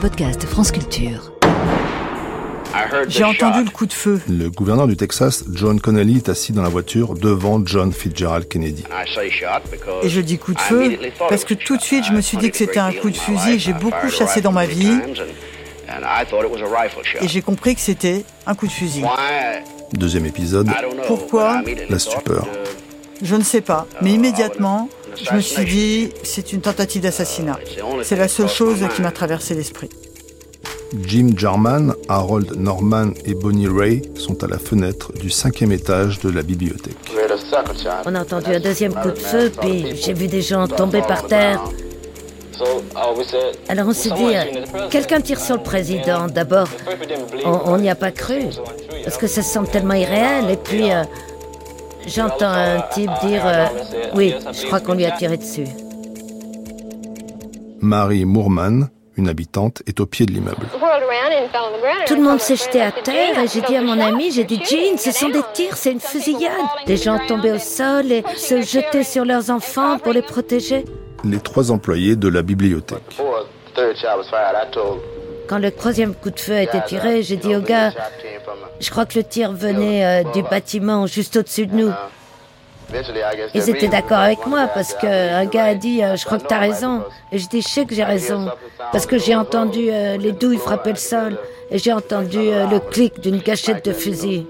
podcast France Culture. J'ai entendu le coup de feu. Le gouverneur du Texas, John Connolly, est assis dans la voiture devant John Fitzgerald Kennedy. Et je dis coup de feu parce que tout de suite je me suis dit que c'était un coup de fusil. J'ai beaucoup chassé dans ma vie et j'ai compris que c'était un coup de fusil. Deuxième épisode. Pourquoi? La stupeur. Je ne sais pas, mais immédiatement, je me suis dit, c'est une tentative d'assassinat. C'est la seule chose qui m'a traversé l'esprit. Jim Jarman, Harold Norman et Bonnie Ray sont à la fenêtre du cinquième étage de la bibliothèque. On a entendu un deuxième coup de feu, puis j'ai vu des gens tomber par terre. Alors on s'est dit, euh, quelqu'un tire sur le président. D'abord, on n'y a pas cru, parce que ça semble tellement irréel. Et puis, euh, j'entends un type dire, euh, oui, je crois qu'on lui a tiré dessus. Marie Moorman, une habitante, est au pied de l'immeuble. Tout le monde s'est jeté à terre et j'ai dit à mon ami, j'ai dit Jean, ce sont des tirs, c'est une fusillade. Des gens tombaient au sol et se jetaient sur leurs enfants pour les protéger. Les trois employés de la bibliothèque. Quand le troisième coup de feu a été tiré, j'ai dit au gars, je crois que le tir venait euh, du bâtiment juste au-dessus de nous. Ils étaient d'accord avec moi parce qu'un gars a dit euh, Je crois que tu as raison. Et je dis Je sais que j'ai raison. Parce que j'ai entendu euh, les douilles frapper le sol. et j'ai entendu le clic d'une gâchette de fusil.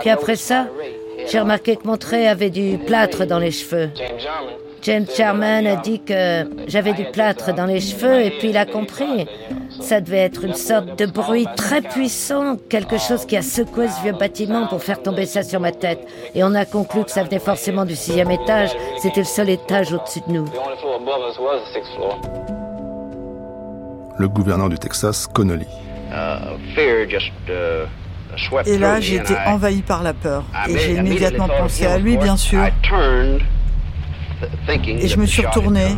Puis après ça, j'ai remarqué que mon trait avait du plâtre dans les cheveux. James Sherman a dit que j'avais du plâtre dans les cheveux et puis il a compris. Ça devait être une sorte de bruit très puissant, quelque chose qui a secoué ce vieux bâtiment pour faire tomber ça sur ma tête. Et on a conclu que ça venait forcément du sixième étage. C'était le seul étage au-dessus de nous. Le gouverneur du Texas, Connolly. Et là, j'ai été envahi par la peur. Et j'ai immédiatement pensé à lui, bien sûr. Et je me suis retourné,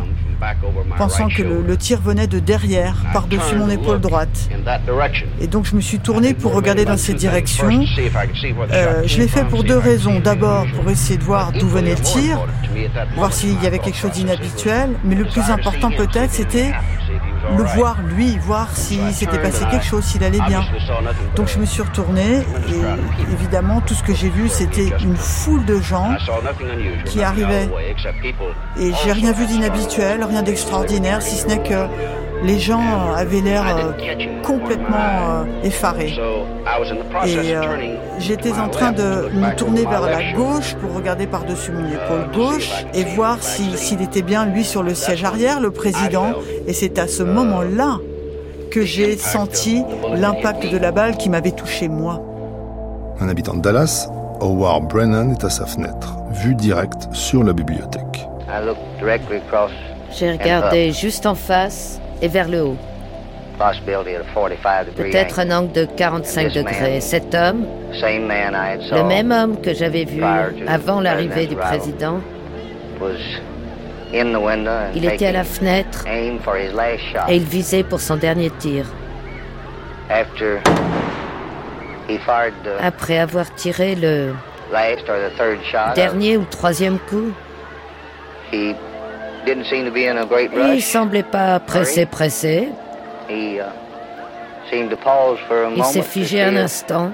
pensant que le, tir venait de derrière, par-dessus mon épaule droite. Et donc je me suis tourné pour regarder dans cette direction. Euh, je l'ai fait pour deux raisons. D'abord pour essayer de voir d'où venait le tir, voir s'il y avait quelque chose d'inhabituel. Mais le plus important peut-être, c'était le voir lui, voir s'il s'était passé quelque chose, s'il allait bien. Donc je me suis retourné et évidemment tout ce que j'ai vu c'était une foule de gens qui arrivaient. Et j'ai rien vu d'inhabituel, rien d'extraordinaire, si ce n'est que les gens avaient l'air euh, complètement euh, effarés. Et euh, j'étais en train de me tourner vers la gauche pour regarder par-dessus mon épaule gauche et voir s'il était bien lui sur le siège arrière, le président. Et c'est à ce moment-là que j'ai senti l'impact de la balle qui m'avait touché moi. Un habitant de Dallas, Howard Brennan est à sa fenêtre, vue directe sur la bibliothèque. J'ai regardé juste en face et vers le haut. Peut-être un angle de 45 degrés. Cet homme, le même homme que j'avais vu avant l'arrivée du président, il était à la fenêtre et il visait pour son dernier tir. Après avoir tiré le dernier ou troisième coup, il semblait pas pressé, pressé. Uh, il s'est figé un instant,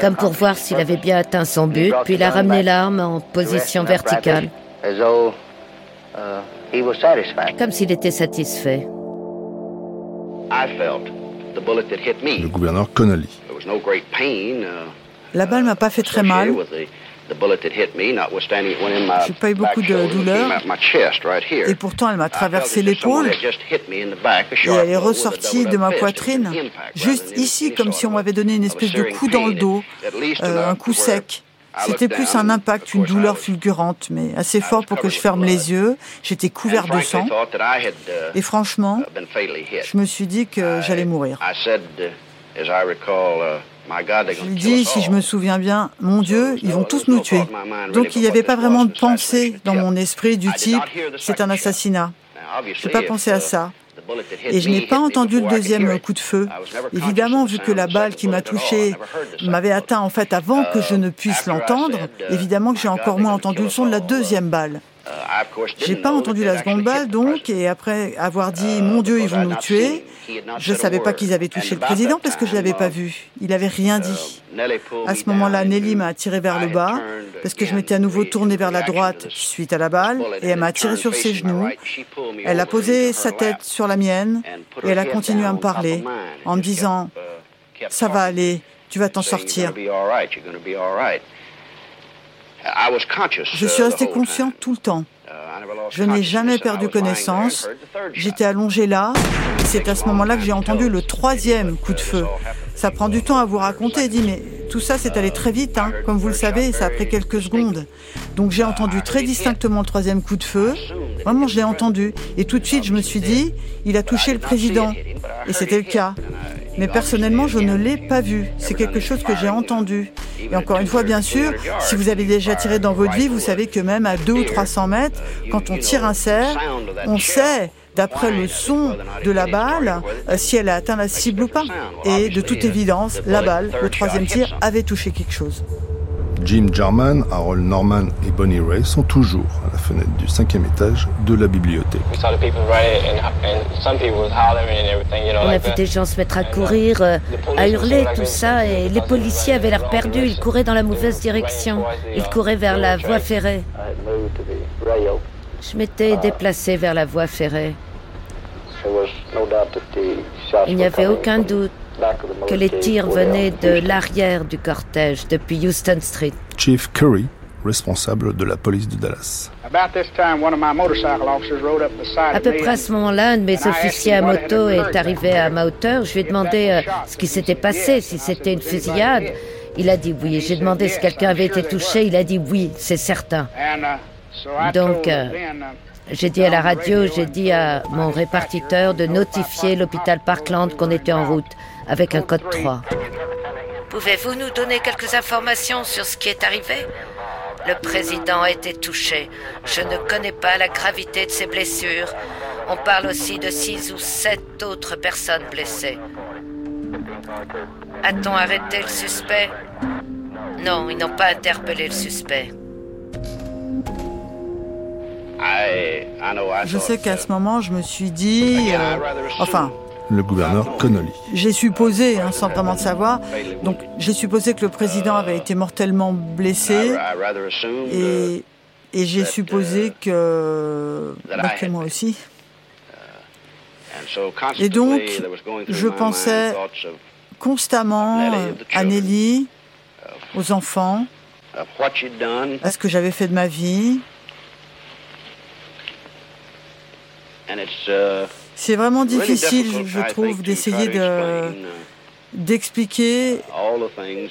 comme pour voir s'il avait bien atteint son but, puis il a ramené l'arme en position verticale, uh, comme s'il était satisfait. Le gouverneur Connolly. Uh, La balle m'a pas fait très mal. J'ai pas eu beaucoup de douleur. Et pourtant, elle m'a traversé l'épaule. Et elle est ressortie de ma poitrine, juste ici, comme si on m'avait donné une espèce de coup dans le dos, euh, un coup sec. C'était plus un impact, une douleur fulgurante, mais assez fort pour que je ferme les yeux. J'étais couvert de sang. Et franchement, je me suis dit que j'allais mourir. Je lui dis, si je me souviens bien, mon Dieu, ils vont tous nous tuer. Donc il n'y avait pas vraiment de pensée dans mon esprit du type, c'est un assassinat. Je n'ai pas pensé à ça. Et je n'ai pas entendu le deuxième coup de feu. Évidemment, vu que la balle qui m'a touché m'avait atteint en fait avant que je ne puisse l'entendre, évidemment que j'ai encore moins entendu le son de la deuxième balle. J'ai pas entendu la seconde balle, donc, et après avoir dit Mon Dieu, ils vont nous tuer, je savais pas qu'ils avaient touché le président parce que je l'avais pas vu. Il n'avait rien dit. À ce moment-là, Nelly m'a tiré vers le bas parce que je m'étais à nouveau tourné vers la droite suite à la balle et elle m'a tiré sur ses genoux. Elle a posé sa tête sur la mienne et elle a continué à me parler en me disant Ça va aller, tu vas t'en sortir. Je suis resté conscient tout le temps. Je n'ai jamais perdu connaissance. J'étais allongé là. C'est à ce moment-là que j'ai entendu le troisième coup de feu. Ça prend du temps à vous raconter, dit, mais tout ça c'est allé très vite, hein. comme vous le savez, ça a pris quelques secondes. Donc j'ai entendu très distinctement le troisième coup de feu. Vraiment, je l'ai entendu. Et tout de suite, je me suis dit, il a touché le président. Et c'était le cas. Mais personnellement, je ne l'ai pas vu. C'est quelque chose que j'ai entendu. Et encore une fois, bien sûr, si vous avez déjà tiré dans votre vie, vous savez que même à 2 ou 300 mètres, quand on tire un cerf, on sait d'après le son de la balle, euh, si elle a atteint la cible ou pas. Et de toute évidence, la balle, le troisième tir, avait touché quelque chose. Jim Jarman, Harold Norman et Bonnie Ray sont toujours fenêtre du cinquième étage de la bibliothèque. On a vu des gens se mettre à courir, euh, à hurler, tout ça, et les policiers avaient l'air perdus. Ils couraient dans la mauvaise direction. Ils couraient vers la voie ferrée. Je m'étais déplacé vers la voie ferrée. Il n'y avait aucun doute que les tirs venaient de l'arrière du cortège, depuis Houston Street. Chief Curry, responsable de la police de Dallas. À peu près à ce moment-là, un de mes officiers à moto est arrivé à ma hauteur. Je lui ai demandé euh, ce qui s'était passé, si c'était une fusillade. Il a dit oui. J'ai demandé si quelqu'un avait été touché. Il a dit oui, c'est certain. Donc, euh, j'ai dit à la radio, j'ai dit à mon répartiteur de notifier l'hôpital Parkland qu'on était en route avec un code 3. Pouvez-vous nous donner quelques informations sur ce qui est arrivé? Le président a été touché. Je ne connais pas la gravité de ses blessures. On parle aussi de six ou sept autres personnes blessées. A-t-on arrêté le suspect? Non, ils n'ont pas interpellé le suspect. Je sais qu'à ce moment, je me suis dit, euh, enfin, le gouverneur Connolly. J'ai supposé, hein, sans vraiment savoir, donc j'ai supposé que le président avait été mortellement blessé et, et j'ai supposé que, bah, que moi aussi. Et donc, je pensais constamment à Nelly, aux enfants, à ce que j'avais fait de ma vie, Uh, C'est vraiment difficile, je trouve, d'essayer de uh, d'expliquer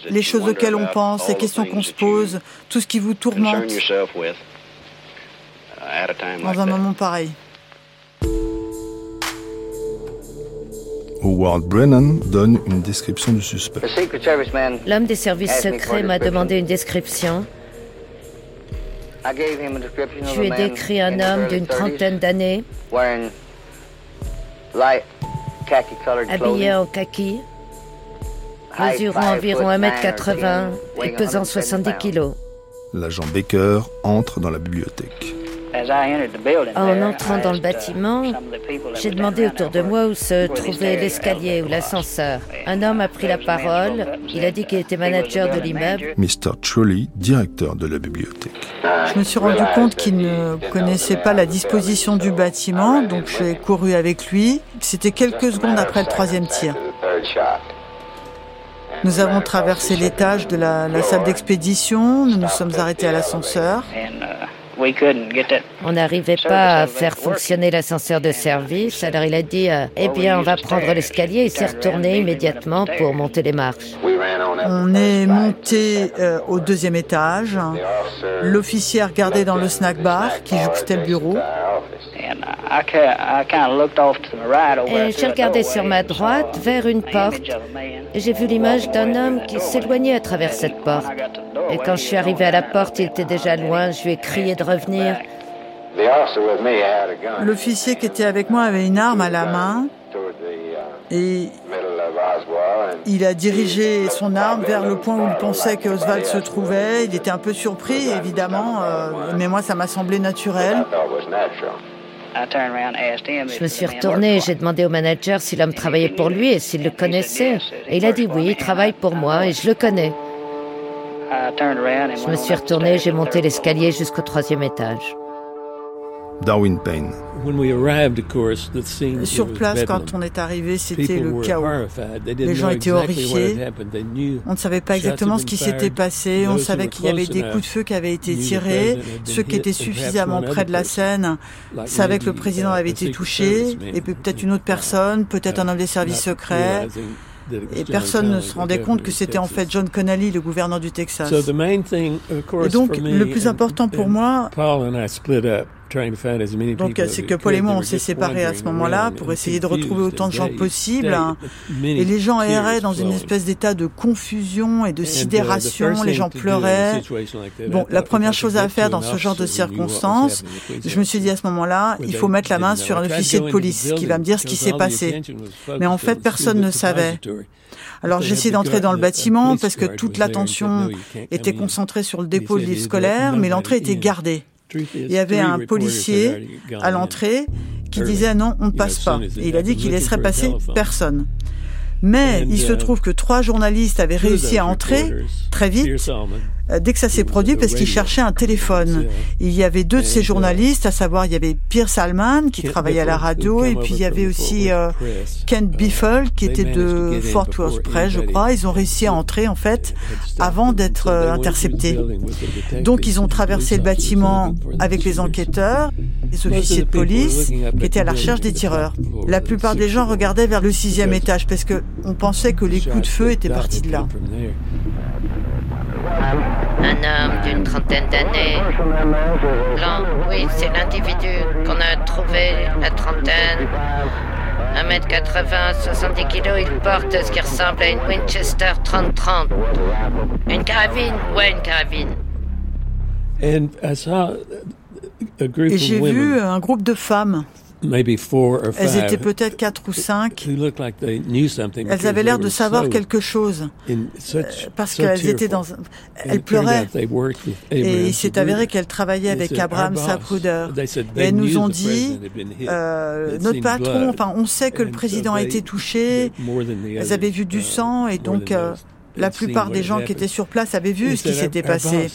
les choses auxquelles on pense, les questions qu'on se pose, tout ce qui vous tourmente uh, dans un moment pareil. Howard Brennan donne une description du suspect. L'homme des services secrets m'a demandé une description. Je lui ai décrit un homme d'une trentaine d'années, habillé en kaki, mesurant environ 1m80 et pesant 70 kg. L'agent Baker entre dans la bibliothèque. En entrant dans le bâtiment, j'ai demandé autour de moi où se trouvait l'escalier ou l'ascenseur. Un homme a pris la parole. Il a dit qu'il était manager de l'immeuble. Mr. Trolley, directeur de la bibliothèque. Je me suis rendu compte qu'il ne connaissait pas la disposition du bâtiment, donc j'ai couru avec lui. C'était quelques secondes après le troisième tir. Nous avons traversé l'étage de la, la salle d'expédition, nous nous sommes arrêtés à l'ascenseur. On n'arrivait pas à faire fonctionner l'ascenseur de service, alors il a dit euh, Eh bien, on va prendre l'escalier. Il s'est retourné immédiatement pour monter les marches. On est monté euh, au deuxième étage. L'officier a regardé dans le snack bar qui jouxtait le bureau. Et j'ai regardé sur ma droite vers une porte et j'ai vu l'image d'un homme qui s'éloignait à travers cette porte. Et quand je suis arrivé à la porte, il était déjà loin. Je lui ai crié de revenir. L'officier qui était avec moi avait une arme à la main et Il a dirigé son arme vers le point où il pensait que Oswald se trouvait. Il était un peu surpris, évidemment, euh, mais moi, ça m'a semblé naturel. Je me suis retourné et j'ai demandé au manager si l'homme travaillait pour lui et s'il le connaissait. Et il a dit oui, il travaille pour moi et je le connais. Je me suis retourné, j'ai monté l'escalier jusqu'au troisième étage. Darwin Payne. Sur place, quand on est arrivé, c'était le chaos. Les gens étaient horrifiés. On ne savait pas exactement ce qui s'était passé. On savait qu'il y avait des coups de feu qui avaient été tirés. Ceux qui étaient suffisamment près de la scène savaient que le président avait été touché, et peut-être une autre personne, peut-être un homme des services secrets. Et personne ne se rendait compte que c'était en fait John Connolly, le gouverneur du Texas. Et donc, le plus important pour moi, donc, c'est que Paul et moi, on s'est séparés à ce moment-là pour essayer de retrouver autant de gens possible. Et les gens erraient dans une espèce d'état de confusion et de uh, sidération. Les gens pleuraient. Bon, la première chose à faire dans ce genre de circonstances, je me suis dit à ce moment-là, il faut mettre la main sur un officier de police qui va me dire ce qui s'est passé. Mais en fait, personne ne savait. Alors j'ai essayé d'entrer dans le bâtiment parce que toute l'attention était concentrée sur le dépôt de livres scolaires, mais l'entrée était gardée. Il y avait un policier à l'entrée qui disait non, on ne passe pas. Et il a dit qu'il laisserait passer personne. Mais il se uh, trouve que trois journalistes avaient réussi à entrer très vite dès que ça s'est produit parce qu'ils cherchaient un téléphone. Il y avait deux de ces journalistes, à savoir il y avait Pierre Salman qui travaillait à la radio et puis il y avait aussi euh, Ken Biffle qui était de Fort Worth Press, je crois. Ils ont réussi à entrer en fait avant d'être euh, interceptés. Donc ils ont traversé le bâtiment avec les enquêteurs, les officiers de police qui étaient à la recherche des tireurs. La plupart des gens regardaient vers le sixième étage parce que on pensait que les coups de feu étaient partis de là. Un homme d'une trentaine d'années. Blanc, oui, c'est l'individu qu'on a trouvé, la trentaine. 1m80, 70 kg, il porte ce qui ressemble à une Winchester 30-30. Une carabine Ouais, une carabine. Et j'ai vu un groupe de femmes elles étaient peut-être quatre ou cinq. Elles avaient l'air de savoir quelque chose euh, parce qu'elles étaient dans. Elles pleuraient. Et il s'est avéré qu'elles travaillaient avec Abraham Sapruder. Et elles nous ont dit euh, notre patron. Enfin, on sait que le président a été touché. Elles avaient vu du uh, sang et donc. Euh, la plupart des gens qui étaient sur place avaient vu ce qui s'était passé.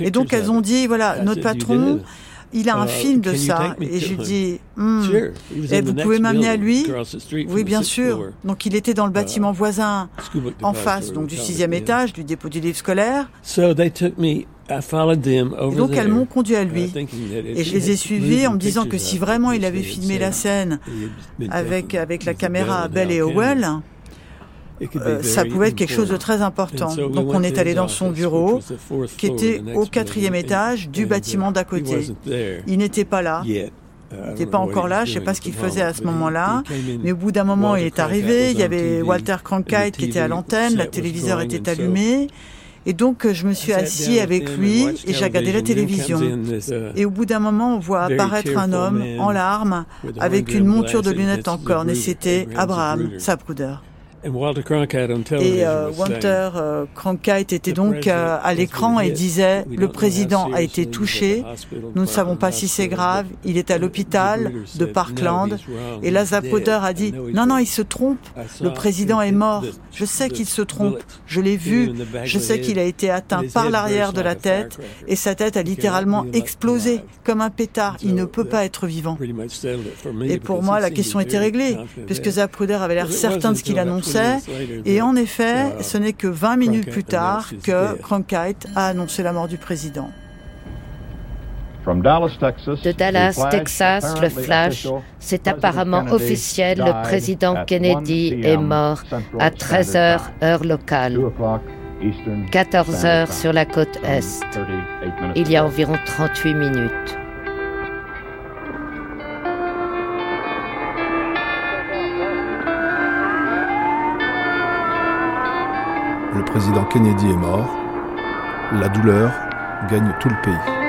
Et donc elles ont dit, voilà, notre patron, il a un uh, film de ça. Et je lui dis, hmm, et vous pouvez m'amener à lui? Oui, bien sûr. Donc il était dans le uh, bâtiment voisin, en face donc du sixième étage du dépôt du livre scolaire. Et donc elles m'ont conduit à lui. Et je les ai suivis en me disant que si vraiment il avait filmé la scène avec, avec la caméra Bell et Howell, euh, ça pouvait être quelque chose de très important. Donc on est allé dans son bureau, qui était au quatrième étage du bâtiment d'à côté. Il n'était pas là. Uh, il n'était pas encore là, je ne sais pas ce qu'il faisait à ce moment-là, mais au bout d'un moment, il est arrivé, il y avait Walter Cronkite qui était à l'antenne, la téléviseur était allumé, et donc je me suis assis avec lui et j'ai regardé la télévision. Uh, et au bout d'un moment, on voit apparaître un homme en larmes avec une monture de lunettes en corne, et c'était Abraham Sapruder. Et Walter euh, Cronkite était donc euh, à l'écran et disait le président a été touché, nous ne savons pas si c'est grave, il est à l'hôpital de Parkland. Et la Zapruder a dit non, non, il se trompe, le président est mort, je sais qu'il se trompe, je l'ai vu, je sais qu'il a été atteint par l'arrière de la tête et sa tête a littéralement explosé comme un pétard, il ne peut pas être vivant. Et pour moi, la question était réglée, puisque Zapruder avait l'air certain de ce qu'il annonçait et en effet, ce n'est que 20 minutes plus tard que Cronkite a annoncé la mort du président. De Dallas, Texas, le flash, c'est apparemment officiel, le président Kennedy est mort à 13 h heure locale, 14 h sur la côte Est, il y a environ 38 minutes. Président Kennedy est mort, la douleur gagne tout le pays.